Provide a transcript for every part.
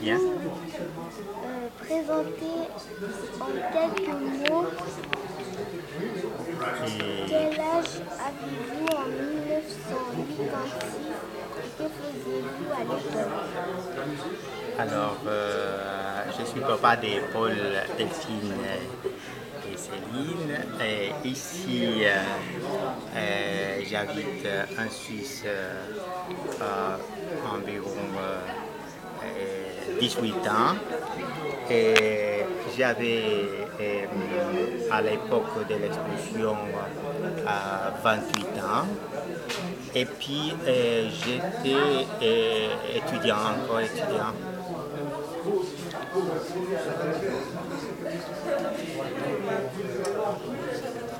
Bien. euh, présenter en quelques mots Et quel âge avez-vous en 1986 et que faisiez-vous à l'époque alors, euh, je suis papa de Paul, Delphine et Céline. Et ici, euh, euh, j'habite en Suisse 18 ans. Et j'avais euh, à l'époque de l'explosion euh, 28 ans. Et puis euh, j'étais euh, étudiant, encore étudiant.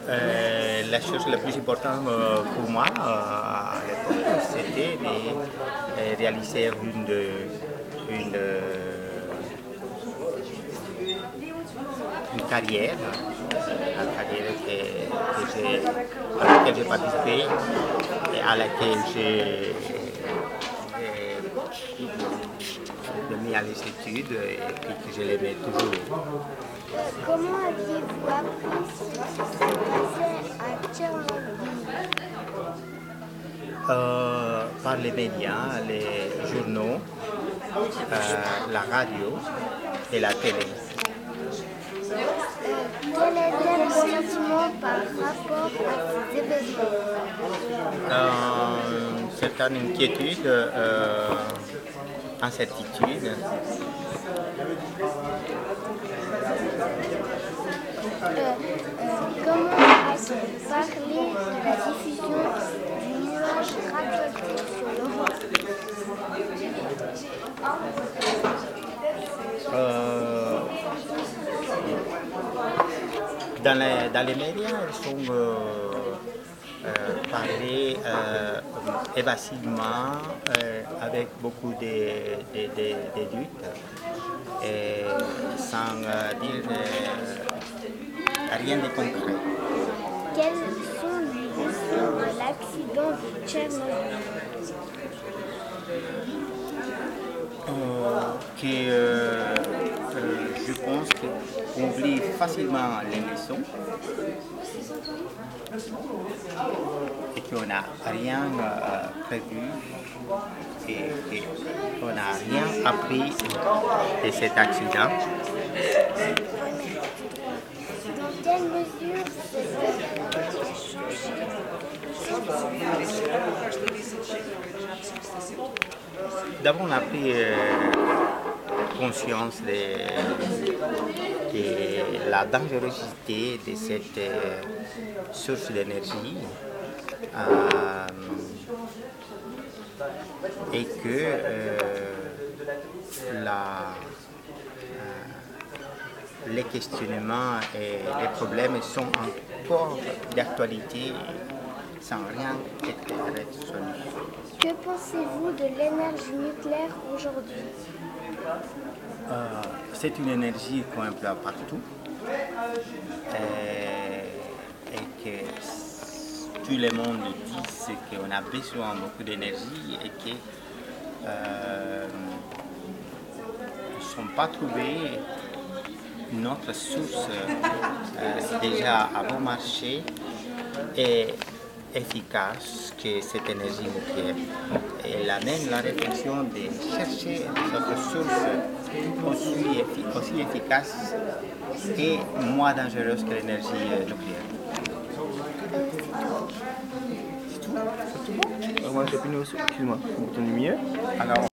Euh, la chose la plus importante euh, pour moi euh, à l'époque, c'était de euh, réaliser une, une, euh, une carrière, une carrière que, à laquelle j'ai participé et à laquelle j'ai mis à les études et puis que je l'aimais toujours. Comment aviez-vous appris ce qui s'est passé à Tchernobyl Euh, par les médias, les journaux, la radio et la télé. Euh, Quel était vos sentiments par rapport à ces événements Euh, certaines inquiétudes, euh, incertitudes. Euh, euh, Comment a-t-il parlé de la dans, les, dans les médias, elles sont euh, euh, parlées euh, évasivement, euh, avec beaucoup de, de, de- de doutes, et sans dire rien de concret. Quelles sont les leçons de l'accident de Tchernobyl? Que euh, euh, je pense qu'on oublie facilement les leçons et qu'on n'a rien euh, prévu et qu'on n'a rien appris de cet accident. D'abord, on a pris euh, conscience de, de la dangerosité de cette euh, source d'énergie euh, et que euh, les questionnements et les problèmes sont encore d'actualité sans rien être résolu. Que pensez-vous de l'énergie nucléaire aujourd'hui? Euh, c'est une énergie qu'on emploie partout euh, et que tout le monde dit qu'on a besoin de beaucoup d'énergie et que euh, ne sont pas trouvés notre source euh, déjà à bon marché et efficace que cette énergie nucléaire. Elle amène la réflexion de chercher notre source aussi, aussi efficace et moins dangereuse que l'énergie euh, nucléaire. Euh, Moi, j'ai nous, excuse-moi, bouton du milieu. Alors,